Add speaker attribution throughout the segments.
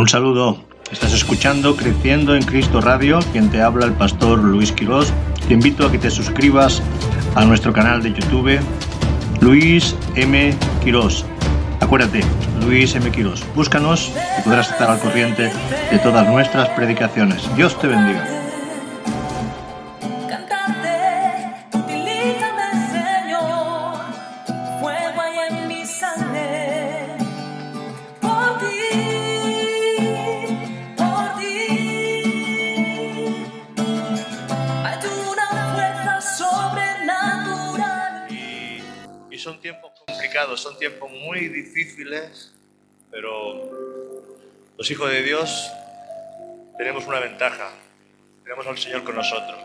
Speaker 1: Un saludo. Estás escuchando Creciendo en Cristo Radio, quien te habla el pastor Luis Quirós. Te invito a que te suscribas a nuestro canal de YouTube, Luis M. Quirós. Acuérdate, Luis M. Quirós. Búscanos y podrás estar al corriente de todas nuestras predicaciones. Dios te bendiga. Los hijos de Dios tenemos una ventaja, tenemos al Señor con nosotros.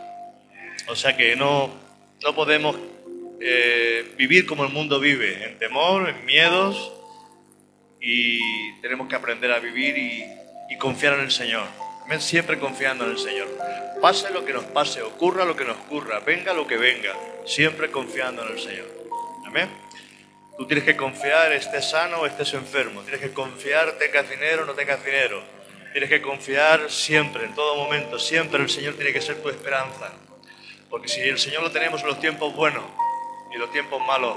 Speaker 1: O sea que no, no podemos eh, vivir como el mundo vive, en temor, en miedos, y tenemos que aprender a vivir y, y confiar en el Señor. Siempre confiando en el Señor. Pase lo que nos pase, ocurra lo que nos ocurra, venga lo que venga, siempre confiando en el Señor. Amén. Tú tienes que confiar, estés sano o estés enfermo. Tienes que confiar, tengas dinero o no tengas dinero. Tienes que confiar siempre, en todo momento, siempre el Señor tiene que ser tu esperanza. Porque si el Señor lo tenemos en los tiempos buenos y los tiempos malos,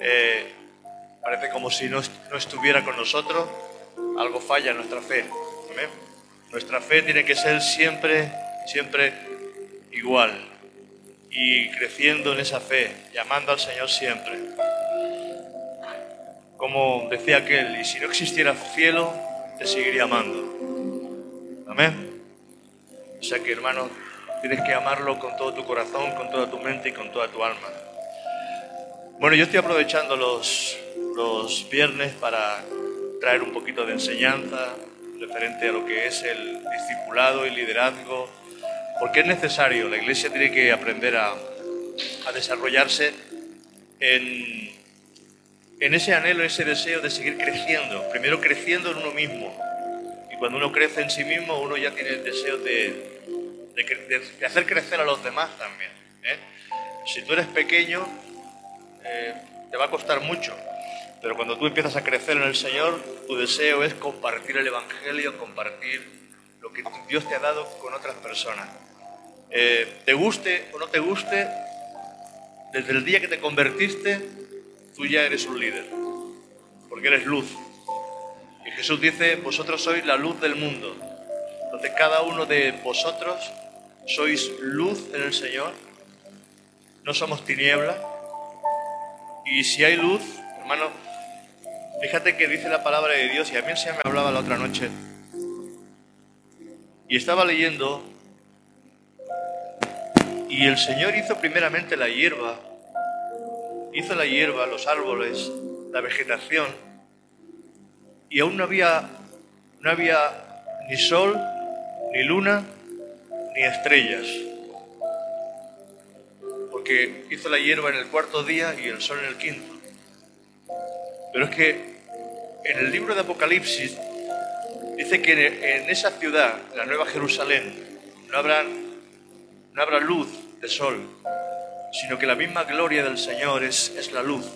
Speaker 1: eh, parece como si no, no, estuviera con nosotros, algo falla en nuestra fe. Nuestra fe tiene que ser siempre, siempre igual. Y creciendo en esa fe, llamando al Señor siempre como decía aquel, y si no existiera cielo, te seguiría amando. Amén. O sea que hermano, tienes que amarlo con todo tu corazón, con toda tu mente y con toda tu alma. Bueno, yo estoy aprovechando los, los viernes para traer un poquito de enseñanza referente a lo que es el discipulado y liderazgo, porque es necesario, la iglesia tiene que aprender a, a desarrollarse en en ese anhelo, ese deseo de seguir creciendo, primero creciendo en uno mismo. Y cuando uno crece en sí mismo, uno ya tiene el deseo de, hacer crecer a los demás también. ¿eh? Si tú eres pequeño, eh, te va a costar mucho, pero cuando tú empiezas a crecer en el Señor, tu deseo es compartir el Evangelio, compartir lo que Dios te ha dado con otras personas. Eh, te guste o no te guste, desde el día que te convertiste, tú ya eres un líder, porque eres luz. Y Jesús dice, vosotros sois la luz del mundo. Entonces cada uno de vosotros sois luz en el Señor, no somos tiniebla. Y si hay luz, hermano, fíjate que dice la palabra de Dios, y a mí se me hablaba la otra noche, y estaba leyendo, y el Señor hizo primeramente la hierba, hizo la hierba, los árboles, la vegetación, y aún no había, no había ni sol, ni luna, ni estrellas, porque hizo la hierba en el cuarto día y el sol en el quinto. Pero es que en el libro de Apocalipsis dice que en esa ciudad, la Nueva Jerusalén, no habrá, no habrá luz de sol, sino que la misma gloria del Señor es, es la luz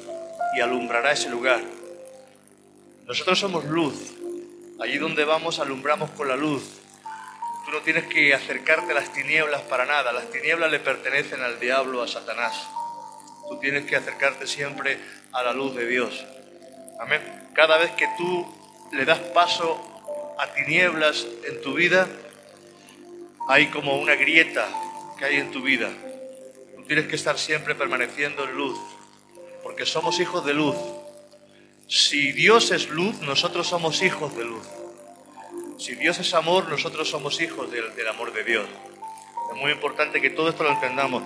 Speaker 1: y alumbrará ese lugar. Nosotros somos luz. Allí donde vamos alumbramos con la luz. Tú no tienes que acercarte a las tinieblas para nada. Las tinieblas le pertenecen al diablo, a Satanás. Tú tienes que acercarte siempre a la luz de Dios. Amén. Cada vez que tú le das paso a tinieblas en tu vida, hay como una grieta que hay en tu vida tienes que estar siempre permaneciendo en luz, porque somos hijos de luz. Si Dios es luz, nosotros somos hijos de luz. Si Dios es amor, nosotros somos hijos del, amor de Dios. Es muy importante que todo esto lo entendamos.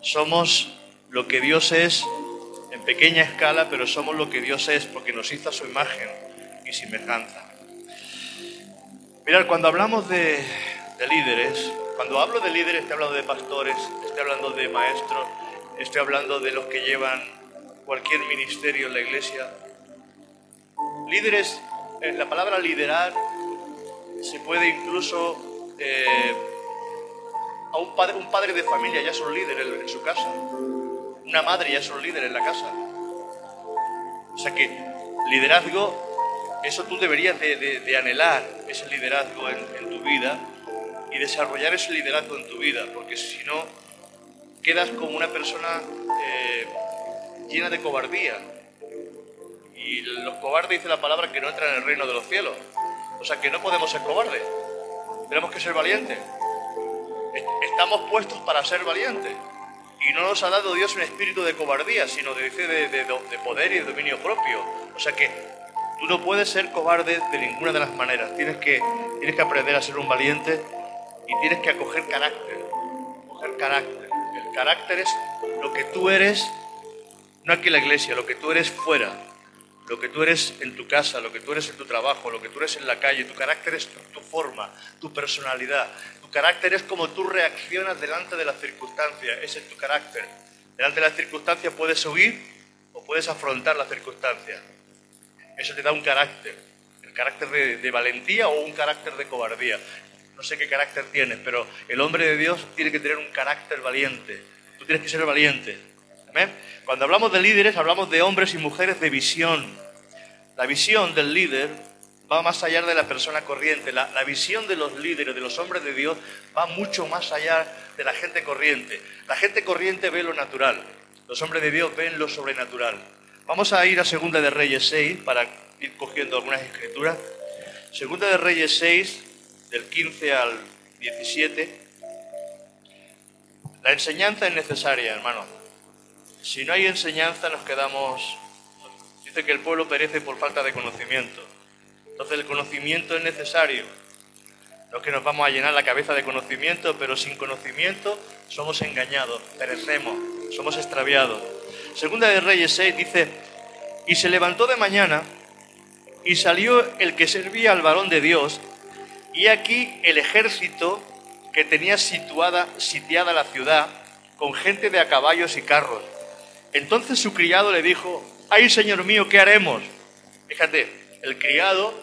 Speaker 1: Somos lo que Dios es en pequeña escala, pero somos lo que Dios es porque nos hizo a su imagen y semejanza. Mirad, cuando hablamos de líderes, cuando hablo de líderes, estoy hablando de pastores, estoy hablando de maestros, estoy hablando de los que llevan cualquier ministerio en la iglesia. Líderes, eh, la palabra liderar se puede incluso eh, a un padre, un padre de familia ya es un líder en, en su casa, una madre ya es un líder en la casa. O sea que liderazgo eso tú deberías de, anhelar, ese liderazgo en, tu vida y desarrollar ese liderazgo en tu vida, porque si no, quedas como una persona eh, llena de cobardía. Y los cobardes, dice la palabra, que no entran en el reino de los cielos. O sea que no podemos ser cobardes. Tenemos que ser valientes. Estamos puestos para ser valientes. Y no nos ha dado Dios un espíritu de cobardía, sino de, de, de, poder y de dominio propio. O sea que tú no puedes ser cobarde de ninguna de las maneras. Tienes que, tienes que aprender a ser un valiente y tienes que acoger carácter. Coger carácter. El carácter es lo que tú eres, no aquí en la iglesia, lo que tú eres fuera lo que tú eres en tu casa, lo que tú eres en tu trabajo, lo que tú eres en la calle, tu carácter es tu, forma, tu personalidad. Tu carácter es como tú reaccionas delante de las circunstancias, ese es tu carácter. Delante de las circunstancias puedes huir o puedes afrontar las circunstancias. Eso te da un carácter, el carácter de valentía o un carácter de cobardía. No sé qué carácter tienes, pero el hombre de Dios tiene que tener un carácter valiente. Tú tienes que ser valiente. Cuando hablamos de líderes, hablamos de hombres y mujeres de visión. La visión del líder va más allá de la persona corriente. La, visión de los líderes, de los hombres de Dios, va mucho más allá de la gente corriente. La gente corriente ve lo natural. Los hombres de Dios ven lo sobrenatural. Vamos a ir a Segunda de Reyes 6 para ir cogiendo algunas escrituras. Segunda de Reyes 6, del 15 al 17. La enseñanza es necesaria, hermano. Si no hay enseñanza nos quedamos... Dice que el pueblo perece por falta de conocimiento. Entonces el conocimiento es necesario. No es que nos vamos a llenar la cabeza de conocimiento, pero sin conocimiento somos engañados, perecemos, somos extraviados. Segunda de Reyes 6 dice, y se levantó de mañana y salió el que servía al varón de Dios, y aquí el ejército que tenía situada, sitiada la ciudad, con gente de a caballos y carros. Entonces su criado le dijo, ay Señor mío, ¿qué haremos? Fíjate, el criado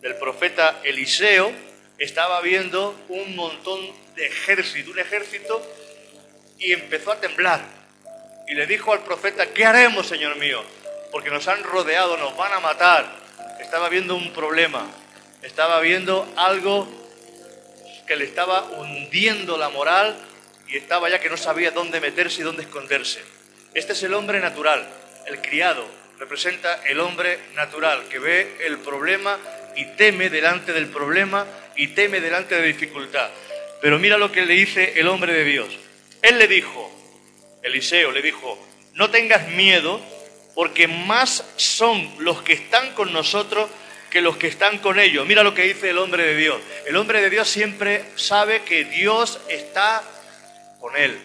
Speaker 1: del profeta Eliseo estaba viendo un montón de ejército, un ejército, y empezó a temblar. Y le dijo al profeta, ¿qué haremos, Señor mío? Porque nos han rodeado, nos van a matar. Estaba viendo un problema, estaba viendo algo que le estaba hundiendo la moral y estaba ya que no sabía dónde meterse y dónde esconderse. Este es el hombre natural, el criado, representa el hombre natural que ve el problema y teme delante del problema y teme delante de la dificultad. Pero mira lo que le dice el hombre de Dios. Él le dijo, Eliseo le dijo, no tengas miedo porque más son los que están con nosotros que los que están con ellos. Mira lo que dice el hombre de Dios. El hombre de Dios siempre sabe que Dios está con él.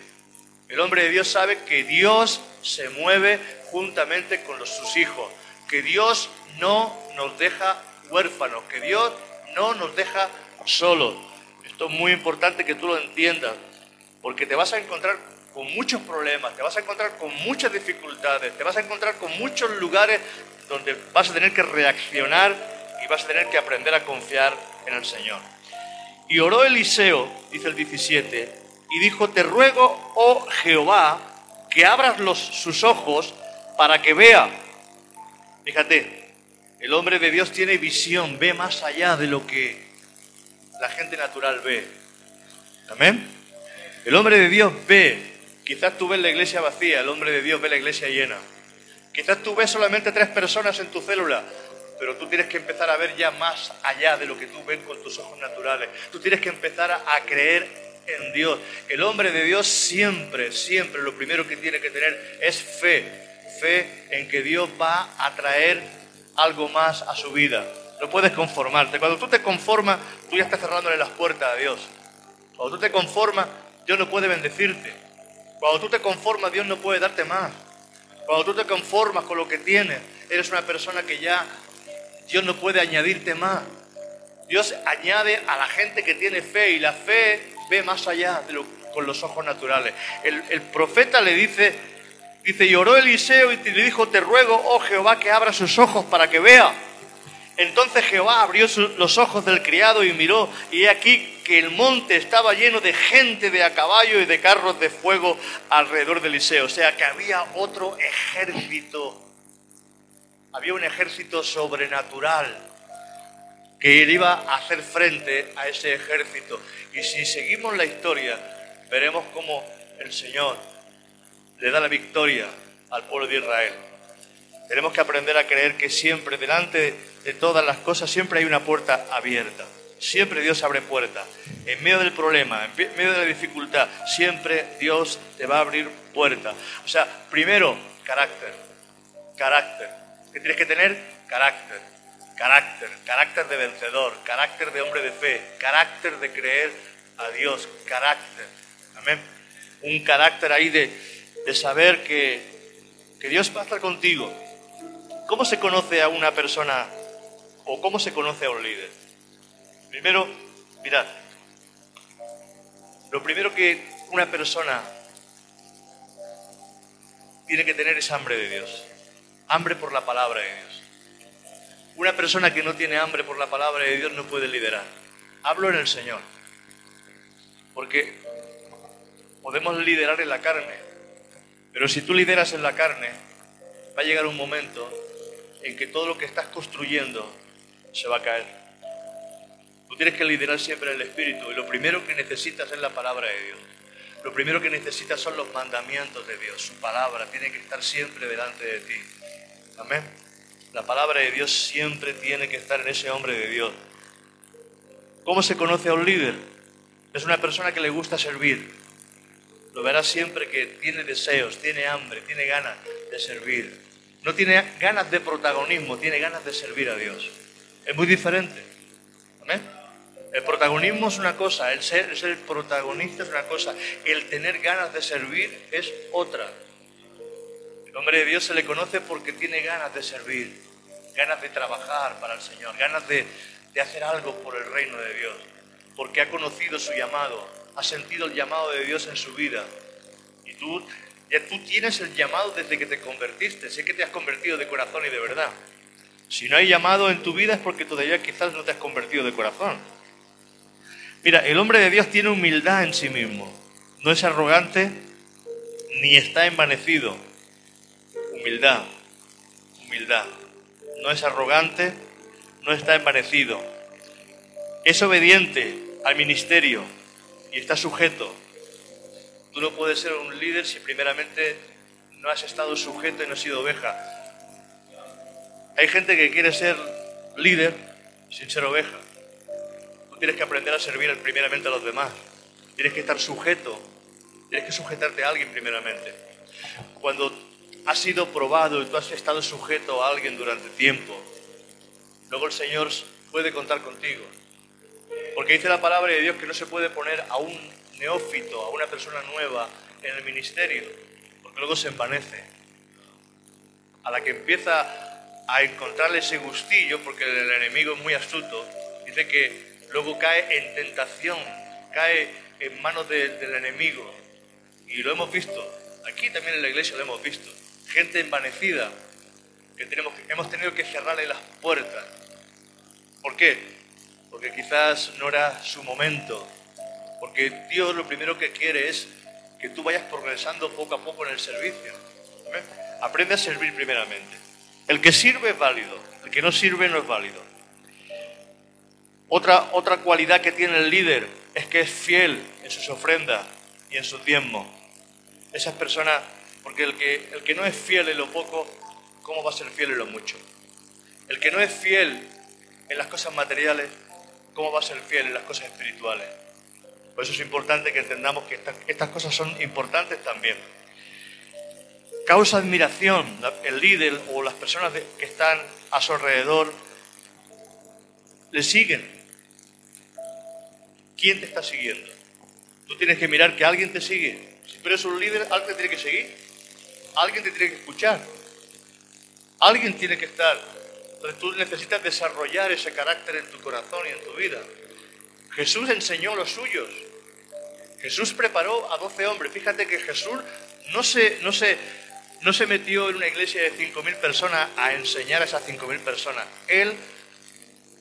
Speaker 1: El hombre de Dios sabe que Dios se mueve juntamente con los, sus hijos, que Dios no nos deja huérfanos, que Dios no nos deja solos. Esto es muy importante que tú lo entiendas, porque te vas a encontrar con muchos problemas, te vas a encontrar con muchas dificultades, te vas a encontrar con muchos lugares donde vas a tener que reaccionar vas a tener que aprender a confiar en el Señor. Y oró Eliseo, dice el 17, y dijo, te ruego, oh Jehová, que abras los, sus ojos para que vea. Fíjate, el hombre de Dios tiene visión, ve más allá de lo que la gente natural ve. Amén. El hombre de Dios ve. Quizás tú ves la iglesia vacía, el hombre de Dios ve la iglesia llena. Quizás tú ves solamente tres personas en tu célula, pero tú tienes que empezar a ver ya más allá de lo que tú ves con tus ojos naturales. Tú tienes que empezar a creer en Dios. El hombre de Dios siempre, siempre lo primero que tiene que tener es fe. Fe en que Dios va a traer algo más a su vida. No puedes conformarte. Cuando tú te conformas, tú ya estás cerrándole las puertas a Dios. Cuando tú te conformas, Dios no puede bendecirte. Cuando tú te conformas, Dios no puede darte más. Cuando tú te conformas con lo que tienes, eres una persona que ya Dios no puede añadirte más. Dios añade a la gente que tiene fe y la fe ve más allá con los ojos naturales. El, profeta le dice, dice, lloró Eliseo y le dijo, te ruego, oh Jehová, que abra sus ojos para que vea. Entonces Jehová abrió los ojos del criado y miró, y he aquí que el monte estaba lleno de gente de a caballo y de carros de fuego alrededor de Eliseo. O sea que había otro ejército había un ejército sobrenatural que iba a hacer frente a ese ejército. Y si seguimos la historia, veremos cómo el Señor le da la victoria al pueblo de Israel. Tenemos que aprender a creer que siempre, delante de todas las cosas, siempre hay una puerta abierta. Siempre Dios abre puertas. En medio del problema, en medio de la dificultad, siempre Dios te va a abrir puertas. O sea, primero, carácter. Carácter. ¿Qué tienes que tener? Carácter. Carácter. Carácter de vencedor. Carácter de hombre de fe. Carácter de creer a Dios. Carácter. Amén. Un carácter ahí de, de saber que, que Dios va a estar contigo. ¿Cómo se conoce a una persona o cómo se conoce a un líder? Primero, mirad, lo primero que una persona tiene que tener es hambre de Dios, hambre por la palabra de Dios. Una persona que no tiene hambre por la palabra de Dios no puede liderar. Hablo en el Señor, porque podemos liderar en la carne, pero si tú lideras en la carne, va a llegar un momento en que todo lo que estás construyendo se va a caer. Tú tienes que liderar siempre el Espíritu y lo primero que necesitas es la palabra de Dios. Lo primero que necesitas son los mandamientos de Dios. Su palabra tiene que estar siempre delante de ti. Amén. La palabra de Dios siempre tiene que estar en ese hombre de Dios. ¿Cómo se conoce a un líder? Es una persona que le gusta servir. Lo verás siempre que tiene deseos, tiene hambre, tiene ganas de servir. No tiene ganas de protagonismo, tiene ganas de servir a Dios. Es muy diferente. Amén. El protagonismo es una cosa, el ser, el protagonista es una cosa, el tener ganas de servir es otra. El hombre de Dios se le conoce porque tiene ganas de servir, ganas de trabajar para el Señor, ganas de, de hacer algo por el reino de Dios, porque ha conocido su llamado, ha sentido el llamado de Dios en su vida. Y tú, ya tú tienes el llamado desde que te convertiste, sé que te has convertido de corazón y de verdad. Si no hay llamado en tu vida es porque todavía quizás no te has convertido de corazón. Mira, el hombre de Dios tiene humildad en sí mismo. No es arrogante ni está envanecido. Humildad, humildad. No es arrogante, no está envanecido. Es obediente al ministerio y está sujeto. Tú no puedes ser un líder si primeramente no has estado sujeto y no has sido oveja. Hay gente que quiere ser líder sin ser oveja tienes que aprender a servir primeramente a los demás. Tienes que estar sujeto, tienes que sujetarte a alguien primeramente. Cuando has sido probado y tú has estado sujeto a alguien durante tiempo, luego el Señor puede contar contigo. Porque dice la palabra de Dios que no se puede poner a un neófito, a una persona nueva en el ministerio, porque luego se envanece. A la que empieza a encontrarle ese gustillo, porque el enemigo es muy astuto, dice que luego cae en tentación, cae en manos del enemigo. Y lo hemos visto, aquí también en la iglesia lo hemos visto, gente envanecida, que tenemos, hemos tenido que cerrarle las puertas. ¿Por qué? Porque quizás no era su momento, porque Dios lo primero que quiere es que tú vayas progresando poco a poco en el servicio. Aprende a servir primeramente. El que sirve es válido, el que no sirve no es válido. Otra, otra cualidad que tiene el líder es que es fiel en sus ofrendas y en sus diezmos. Esas personas, porque el que, el que no es fiel en lo poco, ¿cómo va a ser fiel en lo mucho? El que no es fiel en las cosas materiales, ¿cómo va a ser fiel en las cosas espirituales? Por eso es importante que entendamos que estas, estas cosas son importantes también. Causa admiración el líder o las personas que están a su alrededor, le siguen, ¿Quién te está siguiendo? Tú tienes que mirar que alguien te sigue. Si tú eres un líder, alguien te tiene que seguir. Alguien te tiene que escuchar. Alguien tiene que estar. Entonces tú necesitas desarrollar ese carácter en tu corazón y en tu vida. Jesús enseñó los suyos. Jesús preparó a doce hombres. Fíjate que Jesús no se, no, se, no se metió en una iglesia de 5.000 personas a enseñar a esas 5.000 personas. Él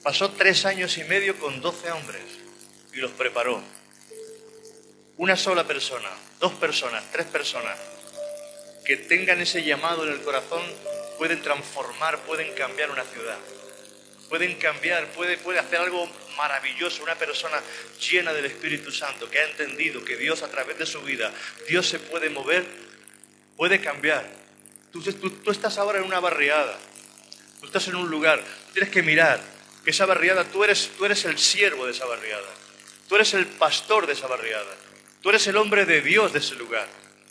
Speaker 1: pasó tres años y medio con doce hombres y los preparó. Una sola persona, dos personas, tres personas que tengan ese llamado en el corazón pueden transformar, pueden cambiar una ciudad. Pueden cambiar, puede, puede hacer algo maravilloso. Una persona llena del Espíritu Santo que ha entendido que Dios a través de su vida, Dios se puede mover, puede cambiar. Tú, tú estás ahora en una barriada, tú estás en un lugar, tienes que mirar que esa barriada, tú eres, tú eres el siervo de esa barriada, tú eres el pastor de esa barriada, tú eres el hombre de Dios de ese lugar.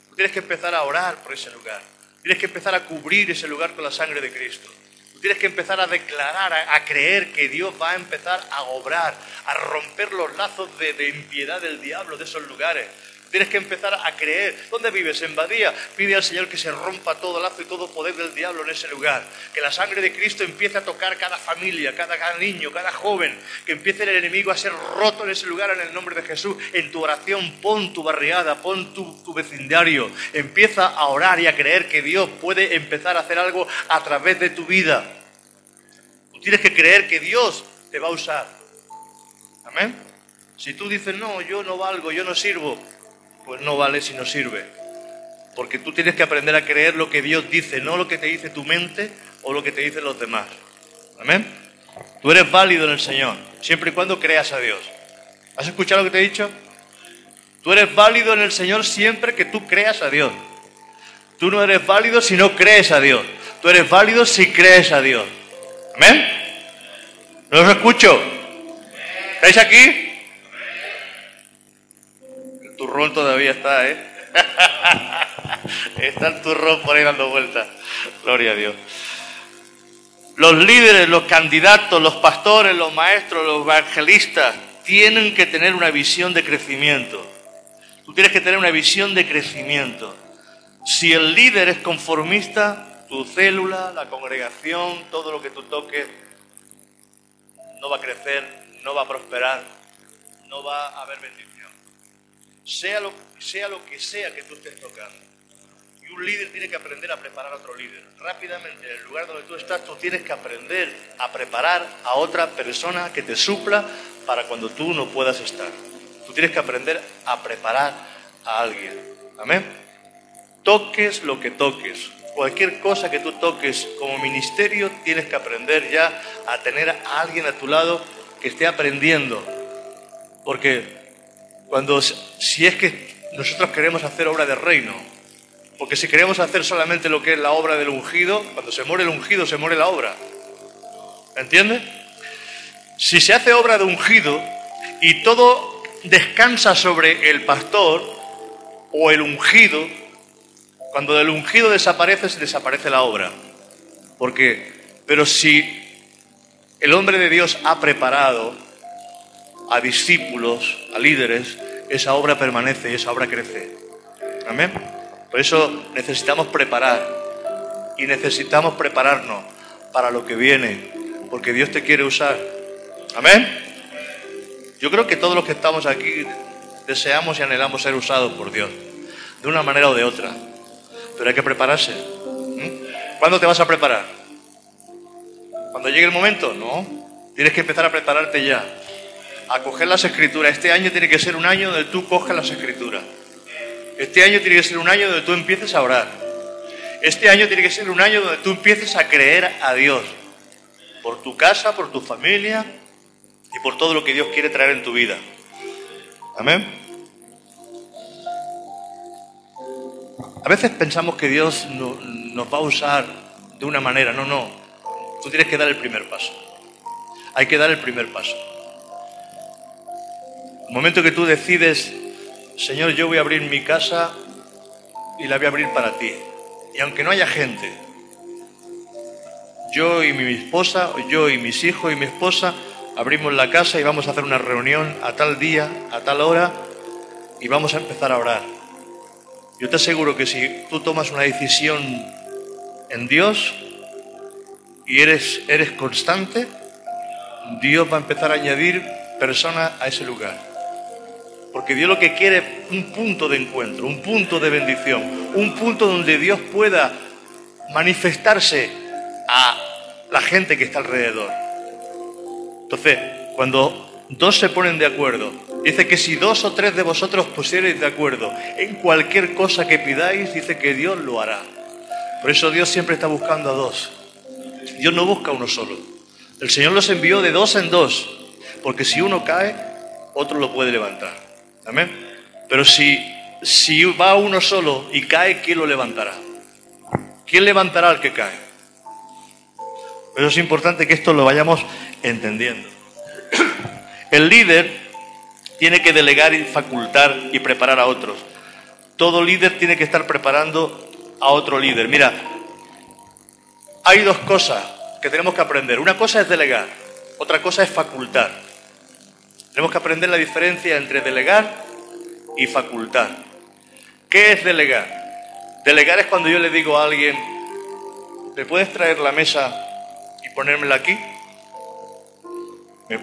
Speaker 1: Tú tienes que empezar a orar por ese lugar. Tienes que empezar a cubrir ese lugar con la sangre de Cristo. Tú tienes que empezar a declarar, a, creer que Dios va a empezar a obrar, a romper los lazos de, impiedad del diablo de esos lugares. Tienes que empezar a creer. ¿Dónde vives? En Badía. Pide al Señor que se rompa todo lazo y todo poder del diablo en ese lugar. Que la sangre de Cristo empiece a tocar cada familia, cada, niño, cada joven. Que empiece el enemigo a ser roto en ese lugar en el nombre de Jesús. En tu oración pon tu barriada, pon tu, tu vecindario. Empieza a orar y a creer que Dios puede empezar a hacer algo a través de tu vida. Tú tienes que creer que Dios te va a usar. Amén. Si tú dices, no, yo no valgo, yo no sirvo, pues no vale si no sirve. Porque tú tienes que aprender a creer lo que Dios dice, no lo que te dice tu mente o lo que te dicen los demás. Amén. Tú eres válido en el Señor, siempre y cuando creas a Dios. ¿Has escuchado lo que te he dicho? Tú eres válido en el Señor siempre que tú creas a Dios. Tú no eres válido si no crees a Dios. Tú eres válido si crees a Dios. Amén. ¿No os escucho? ¿Estáis aquí? Turrón todavía está, ¿eh? está el turrón por ahí dando vueltas. Gloria a Dios. Los líderes, los candidatos, los pastores, los maestros, los evangelistas tienen que tener una visión de crecimiento. Tú tienes que tener una visión de crecimiento. Si el líder es conformista, tu célula, la congregación, todo lo que tú toques, no va a crecer, no va a prosperar, no va a haber bendición sea lo, sea lo que sea que tú estés tocando. Y un líder tiene que aprender a preparar a otro líder. Rápidamente, en el lugar donde tú estás, tú tienes que aprender a preparar a otra persona que te supla para cuando tú no puedas estar. Tú tienes que aprender a preparar a alguien. Amén. Toques lo que toques. Cualquier cosa que tú toques como ministerio, tienes que aprender ya a tener a alguien a tu lado que esté aprendiendo. Porque cuando, si es que nosotros queremos hacer obra de reino, porque si queremos hacer solamente lo que es la obra del ungido, cuando se muere el ungido se muere la obra. ¿Entiendes? Si se hace obra de ungido y todo descansa sobre el pastor o el ungido, cuando el ungido desaparece, se desaparece la obra. Porque, pero si el hombre de Dios ha preparado a discípulos, a líderes, esa obra permanece esa obra crece. Amén. Por eso necesitamos preparar y necesitamos prepararnos para lo que viene, porque Dios te quiere usar. Amén. Yo creo que todos los que estamos aquí deseamos y anhelamos ser usados por Dios, de una manera o de otra. Pero hay que prepararse. ¿Mm? ¿Cuándo te vas a preparar? ¿Cuando llegue el momento? No. Tienes que empezar a prepararte ya a coger las escrituras. Este año tiene que ser un año donde tú cojas las escrituras. Este año tiene que ser un año donde tú empieces a orar. Este año tiene que ser un año donde tú empieces a creer a Dios. Por tu casa, por tu familia y por todo lo que Dios quiere traer en tu vida. Amén. A veces pensamos que Dios nos va a usar de una manera. No, no. Tú tienes que dar el primer paso. Hay que dar el primer paso. El momento que tú decides, Señor, yo voy a abrir mi casa y la voy a abrir para ti. Y aunque no haya gente, yo y mi esposa, yo y mis hijos y mi esposa, abrimos la casa y vamos a hacer una reunión a tal día, a tal hora, y vamos a empezar a orar. Yo te aseguro que si tú tomas una decisión en Dios y eres, eres constante, Dios va a empezar a añadir personas a ese lugar. Porque Dios lo que quiere es un punto de encuentro, un punto de bendición, un punto donde Dios pueda manifestarse a la gente que está alrededor. Entonces, cuando dos se ponen de acuerdo, dice que si dos o tres de vosotros pusierais de acuerdo en cualquier cosa que pidáis, dice que Dios lo hará. Por eso Dios siempre está buscando a dos. Dios no busca uno solo. El Señor los envió de dos en dos, porque si uno cae, otro lo puede levantar. Amén. Pero si, si va uno solo y cae, ¿quién lo levantará? ¿Quién levantará al que cae? Pero es importante que esto lo vayamos entendiendo. El líder tiene que delegar y facultar y preparar a otros. Todo líder tiene que estar preparando a otro líder. Mira, hay dos cosas que tenemos que aprender. Una cosa es delegar, otra cosa es facultar. Tenemos que aprender la diferencia entre delegar y facultar. ¿Qué es delegar? Delegar es cuando yo le digo a alguien, ¿le puedes traer la mesa ponérmela aquí. Me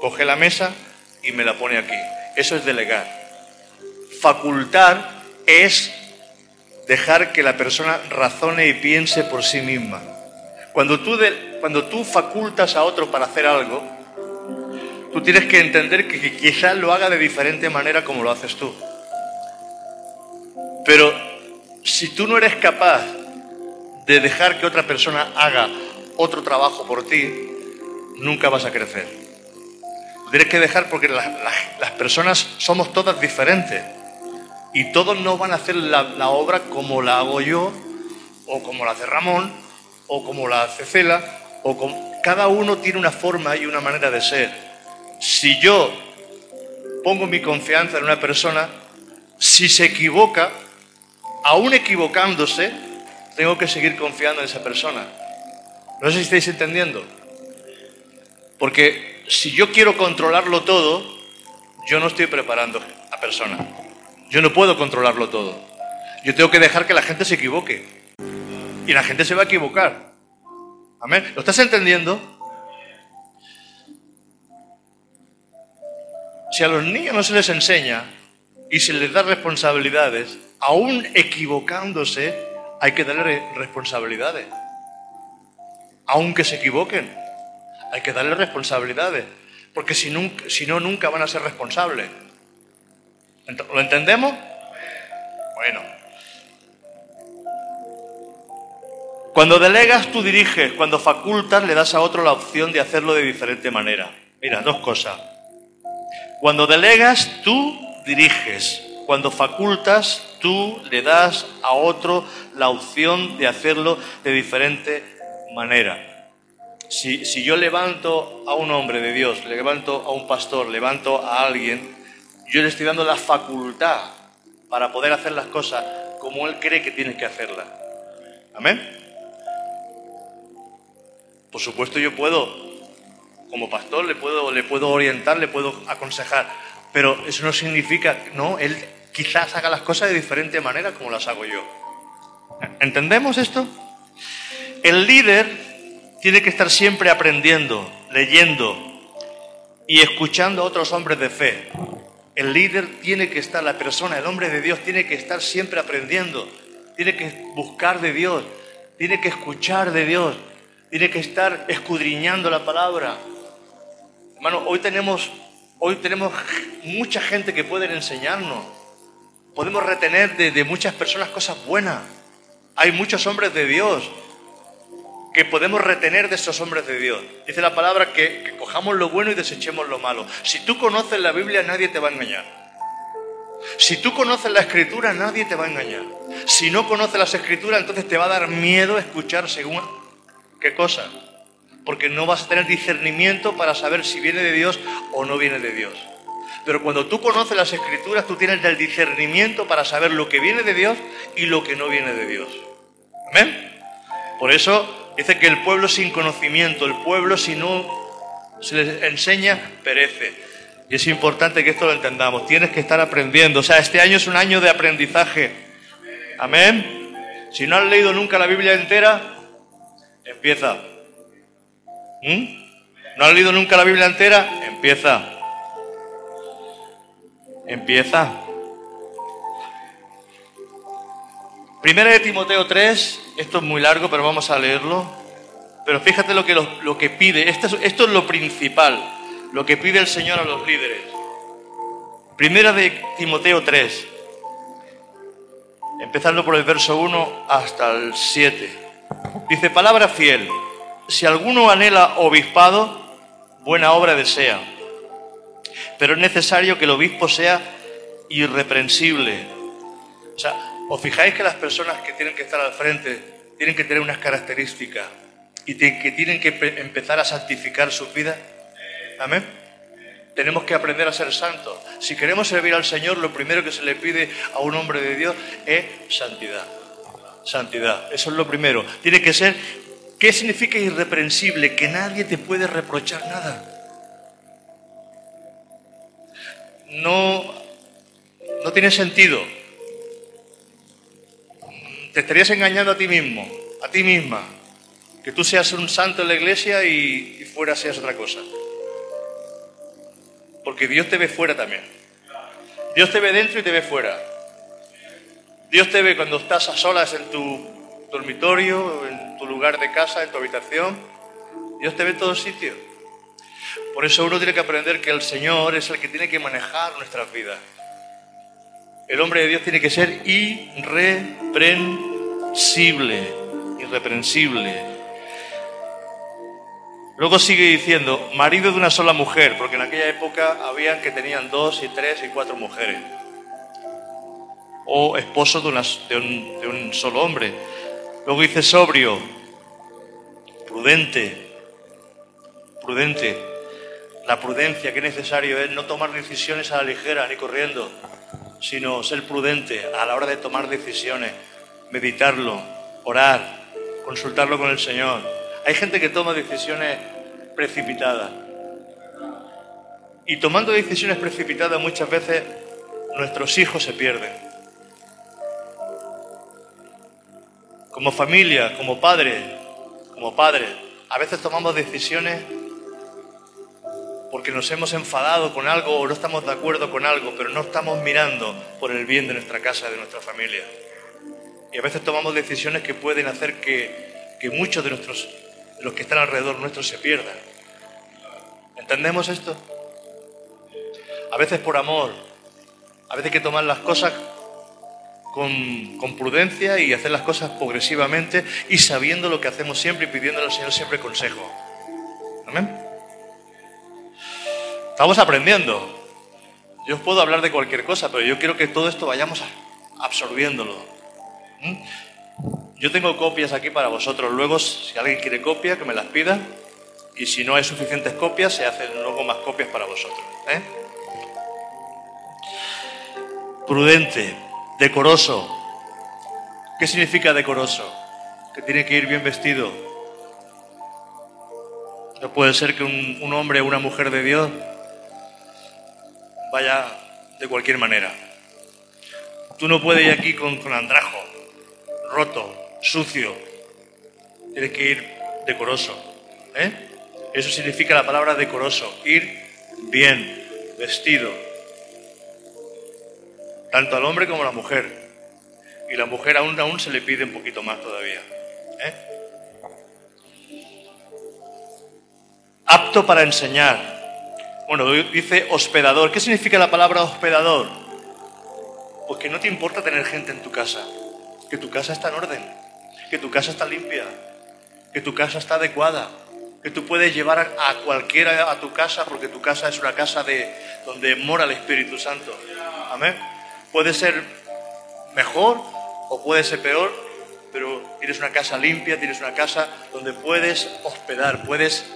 Speaker 1: coge la mesa y me la pone aquí. Eso es delegar. Facultar es dejar que la persona razone y piense por sí misma. Cuando tú, cuando tú facultas a otro para hacer algo, tú tienes que entender que quizás lo haga de diferente manera como lo haces tú. Pero si tú no eres capaz de dejar que otra persona haga otro trabajo por ti, nunca vas a crecer. Tienes que dejar porque las personas somos todas diferentes y todos no van a hacer la, obra como la hago yo, o como la hace Ramón, o como la hace Cela, o como... cada uno tiene una forma y una manera de ser. Si yo pongo mi confianza en una persona, si se equivoca, aún equivocándose, tengo que seguir confiando en esa persona. No sé si estáis entendiendo. Porque si yo quiero controlarlo todo, yo no estoy preparando a persona. Yo no puedo controlarlo todo. Yo tengo que dejar que la gente se equivoque. Y la gente se va a equivocar. Amén. ¿Lo estás entendiendo? Si a los niños no se les enseña y se les da responsabilidades, aún equivocándose, hay que darle responsabilidades aunque se equivoquen. Hay que darles responsabilidades, porque si, si no, nunca van a ser responsables. ¿Lo entendemos? Bueno. Cuando delegas, tú diriges. Cuando facultas, le das a otro la opción de hacerlo de diferente manera. Mira, dos cosas. Cuando delegas, tú diriges. Cuando facultas, tú le das a otro la opción de hacerlo de diferente manera. Si, si, yo levanto a un hombre de Dios, le levanto a un pastor, levanto a alguien, yo le estoy dando la facultad para poder hacer las cosas como él cree que tiene que hacerlas. Amén. Por supuesto yo puedo, como pastor, le puedo, le puedo orientar, le puedo aconsejar, pero eso no significa, no, él quizás haga las cosas de diferente manera como las hago yo. ¿Entendemos esto? El líder tiene que estar siempre aprendiendo, leyendo y escuchando a otros hombres de fe. El líder tiene que estar, la persona, el hombre de Dios, tiene que estar siempre aprendiendo, tiene que buscar de Dios, tiene que escuchar de Dios, tiene que estar escudriñando la palabra. Hermano, hoy tenemos, hoy tenemos mucha gente que puede enseñarnos. Podemos retener de, muchas personas cosas buenas. Hay muchos hombres de Dios que podemos retener de estos hombres de Dios. Dice la palabra que, cojamos lo bueno y desechemos lo malo. Si tú conoces la Biblia, nadie te va a engañar. Si tú conoces la escritura, nadie te va a engañar. Si no conoces las escrituras, entonces te va a dar miedo escuchar según qué cosa. Porque no vas a tener discernimiento para saber si viene de Dios o no viene de Dios. Pero cuando tú conoces las escrituras, tú tienes el discernimiento para saber lo que viene de Dios y lo que no viene de Dios. Amén. Por eso Dice que el pueblo sin conocimiento, el pueblo si no se les enseña, perece. Y es importante que esto lo entendamos. Tienes que estar aprendiendo. O sea, este año es un año de aprendizaje. Amén. Si no has leído nunca la Biblia entera, empieza. ¿Mm? ¿No has leído nunca la Biblia entera? Empieza. Empieza. Primera de Timoteo 3, esto es muy largo, pero vamos a leerlo. Pero fíjate lo que, lo, que pide, esto es, esto es lo principal, lo que pide el Señor a los líderes. Primera de Timoteo 3. empezando por el verso 1 hasta el 7. Dice, palabra fiel, si alguno anhela obispado, buena obra desea, pero es necesario que el obispo sea irreprensible. O sea, ¿os fijáis que las personas que tienen que estar al frente tienen que tener unas características y que tienen que empezar a santificar sus vidas? Amén. Tenemos que aprender a ser santos. Si queremos servir al Señor, lo primero que se le pide a un hombre de Dios es santidad. Santidad. Eso es lo primero. Tiene que ser, ¿qué significa irreprensible? Que nadie te puede reprochar nada. No, no tiene sentido. Te estarías engañando a ti mismo, a ti misma. Que tú seas un santo en la iglesia y, fuera seas otra cosa. Porque Dios te ve fuera también. Dios te ve dentro y te ve fuera. Dios te ve cuando estás a solas en tu dormitorio, tu lugar de casa, en tu habitación. Dios te ve en todos sitios. Por eso uno tiene que aprender que el Señor es el que tiene que manejar nuestras vidas. El hombre de Dios tiene que ser irreprensible, irreprensible. Luego sigue diciendo, marido de una sola mujer, porque en aquella época habían que tenían dos y tres y cuatro mujeres. O esposo de, un, de un solo hombre. Luego dice sobrio, prudente, prudente. La prudencia, que necesario es no tomar decisiones a la ligera ni corriendo, sino ser prudente a la hora de tomar decisiones, meditarlo, orar, consultarlo con el Señor. Hay gente que toma decisiones precipitadas. Y tomando decisiones precipitadas muchas veces nuestros hijos se pierden. Como familia, como padre, como padre, a veces tomamos decisiones porque nos hemos enfadado con algo o no estamos de acuerdo con algo, pero no estamos mirando por el bien de nuestra casa, de nuestra familia. Y a veces tomamos decisiones que pueden hacer que, que muchos de nuestros de los que están alrededor nuestro se pierdan. ¿Entendemos esto? A veces por amor, a veces hay que tomar las cosas con, prudencia y hacer las cosas progresivamente y sabiendo lo que hacemos siempre y pidiéndole al Señor siempre consejo. Amén. Estamos aprendiendo. Yo os puedo hablar de cualquier cosa, pero yo quiero que todo esto vayamos absorbiéndolo. ¿Mm? Yo tengo copias aquí para vosotros. Luego, si alguien quiere copia, que me las pida. Y si no hay suficientes copias, se hacen luego más copias para vosotros. ¿eh? Prudente, decoroso. ¿Qué significa decoroso? Que tiene que ir bien vestido. No puede ser que un, hombre o una mujer de Dios vaya de cualquier manera. Tú no puedes ir aquí con, con andrajo, roto, sucio. Tienes que ir decoroso. ¿eh? Eso significa la palabra decoroso, ir bien, vestido. Tanto al hombre como a la mujer. Y la mujer aún, aún se le pide un poquito más todavía. ¿eh? Apto para enseñar, bueno, dice hospedador. ¿Qué significa la palabra hospedador? Pues que no te importa tener gente en tu casa, que tu casa está en orden, que tu casa está limpia, que tu casa está adecuada, que tú puedes llevar a cualquiera a tu casa porque tu casa es una casa de donde mora el Espíritu Santo. Amén. Puede ser mejor o puede ser peor, pero tienes una casa limpia, tienes una casa donde puedes hospedar, puedes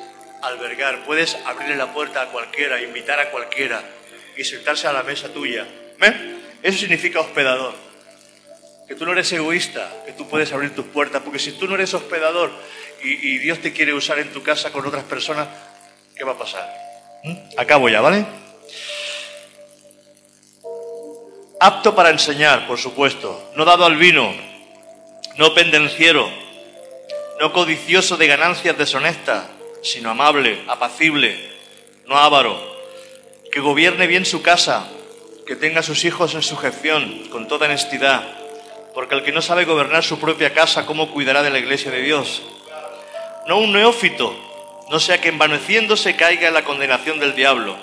Speaker 1: albergar, puedes abrirle la puerta a cualquiera, invitar a cualquiera y sentarse a la mesa tuya. Eso significa hospedador. Que tú no eres egoísta, que tú puedes abrir tus puertas, porque si tú no eres hospedador y, Dios te quiere usar en tu casa con otras personas, ¿qué va a pasar? ¿Mm? Acabo ya, ¿vale? Apto para enseñar, por supuesto, no dado al vino, no pendenciero, no codicioso de ganancias deshonestas, sino amable, apacible, no avaro, que gobierne bien su casa, que tenga a sus hijos en sujeción, con toda honestidad, porque el que no sabe gobernar su propia casa, ¿cómo cuidará de la iglesia de Dios? No un neófito, no sea que envaneciéndose caiga en la condenación del diablo.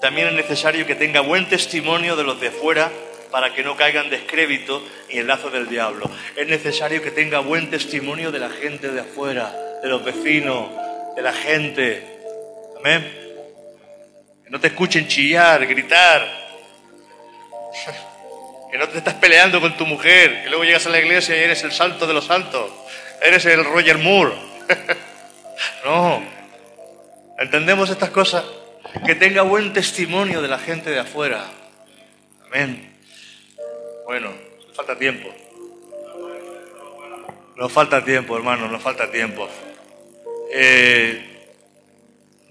Speaker 1: También es necesario que tenga buen testimonio de los de fuera, para que no caigan descrédito y en lazo del diablo. Es necesario que tenga buen testimonio de la gente de afuera, de los vecinos, de la gente. Amén. Que no te escuchen chillar, gritar. Que no te estás peleando con tu mujer, que luego llegas a la iglesia y eres el santo de los santos. Eres el Roger Moore. no. ¿Entendemos estas cosas? Que tenga buen testimonio de la gente de afuera. Amén. Bueno, falta tiempo. Nos falta tiempo, hermano, nos falta tiempo. Eh,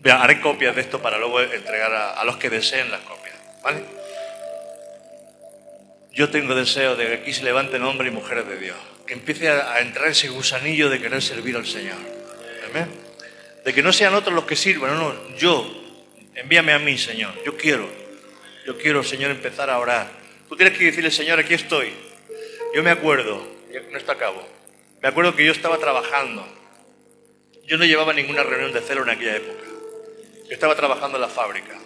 Speaker 1: haré copias de esto para luego entregar a, los que deseen las copias. ¿Vale? Yo tengo deseo de que aquí se levanten hombres y mujeres de Dios, que empiece a, entrar ese gusanillo de querer servir al Señor. Amén. De que no sean otros los que sirvan, no, no, yo, envíame a mí, Señor, yo quiero, yo quiero, Señor, empezar a orar. Tú tienes que decirle, Señor, aquí estoy. Yo me acuerdo, no está a cabo, me acuerdo que yo estaba trabajando. Yo no llevaba ninguna reunión de celo en aquella época. Yo estaba trabajando en la fábrica.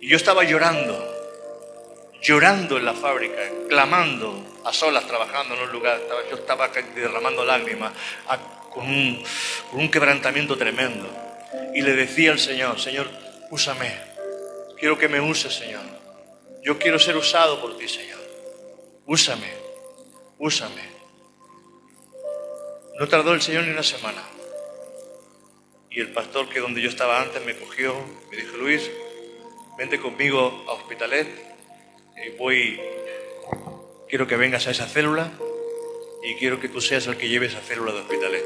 Speaker 1: Y yo estaba llorando llorando en la fábrica, clamando, a solas trabajando en un lugar, yo estaba derramando lágrimas, con un, con un quebrantamiento tremendo. Y le decía al Señor, Señor, úsame, quiero que me uses, Señor. Yo quiero ser usado por ti, Señor. Úsame, úsame. No tardó el Señor ni una semana. Y el pastor que donde yo estaba antes me cogió, me dijo, Luis, vente conmigo a Hospitalet voy, quiero que vengas a esa célula y quiero que tú seas el que lleve esa célula de hospitalet.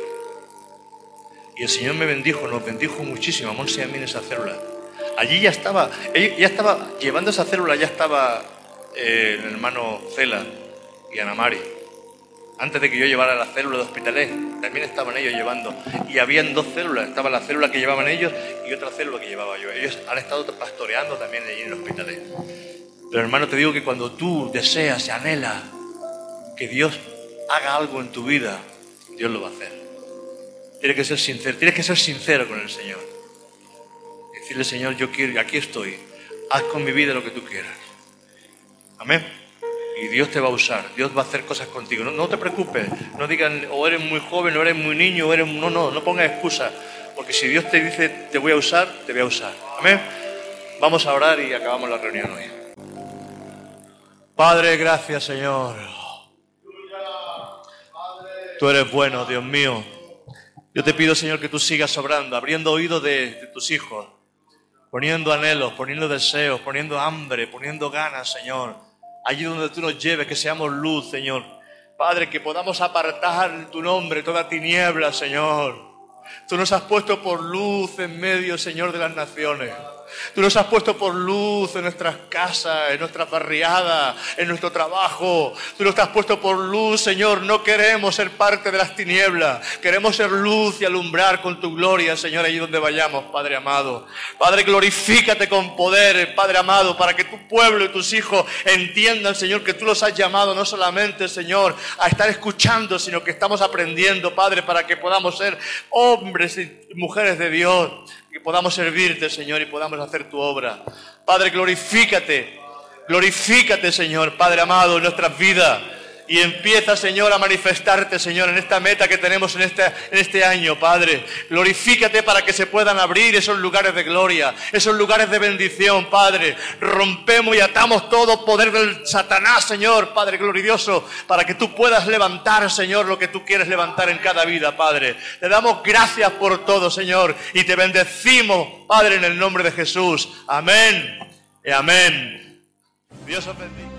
Speaker 1: Y el Señor me bendijo, nos bendijo muchísimo, a Monse y a mí en esa célula. Allí ya estaba, ya estaba, llevando esa célula ya estaba eh, el hermano Cela y Ana Mari. Antes de que yo llevara la célula de hospitalet, también estaban ellos llevando. Y habían dos células, estaba la célula que llevaban ellos y otra célula que llevaba yo. Ellos han estado pastoreando también allí en el hospitalet. Pero hermano, te digo que cuando tú deseas y anhelas que Dios haga algo en tu vida, Dios lo va a hacer. Tienes que ser sincero, tienes que ser sincero con el Señor. Decirle, Señor, yo quiero, aquí estoy, haz con mi vida lo que tú quieras. Amén. Y Dios te va a usar, Dios va a hacer cosas contigo. No, te preocupes, no digan, o eres muy joven, o eres muy niño, o eres... No, no, no pongas excusa. Porque si Dios te dice, te voy a usar, te voy a usar. Amén. Vamos a orar y acabamos la reunión hoy. Padre, gracias Señor. Tú eres bueno, Dios mío. Yo te pido, Señor, que tú sigas obrando, abriendo oídos de, tus hijos, poniendo anhelos, poniendo deseos, poniendo hambre, poniendo ganas, Señor. Allí donde tú nos lleves, que seamos luz, Señor. Padre, que podamos apartar tu nombre, toda tiniebla, Señor. Tú nos has puesto por luz en medio, Señor, de las naciones. Tú nos has puesto por luz en nuestras casas, en nuestras barriadas, en nuestro trabajo. Tú nos has puesto por luz, Señor. No queremos ser parte de las tinieblas. Queremos ser luz y alumbrar con tu gloria, Señor, allí donde vayamos, Padre amado. Padre, glorifícate con poder, Padre amado, para que tu pueblo y tus hijos entiendan, Señor, que tú los has llamado no solamente, Señor, a estar escuchando, sino que estamos aprendiendo, Padre, para que podamos ser hombres y mujeres de Dios que podamos servirte, Señor, y podamos hacer tu obra. Padre, glorifícate, glorifícate, Señor, Padre amado, en nuestras vidas. Y empieza, Señor, a manifestarte, Señor, en esta meta que tenemos en este, en este año, Padre. Glorifícate para que se puedan abrir esos lugares de gloria, esos lugares de bendición, Padre. Rompemos y atamos todo poder del Satanás, Señor, Padre glorioso, para que tú puedas levantar, Señor, lo que tú quieres levantar en cada vida, Padre. Te damos gracias por todo, Señor, y te bendecimos, Padre, en el nombre de Jesús. Amén y amén. Dios os bendiga.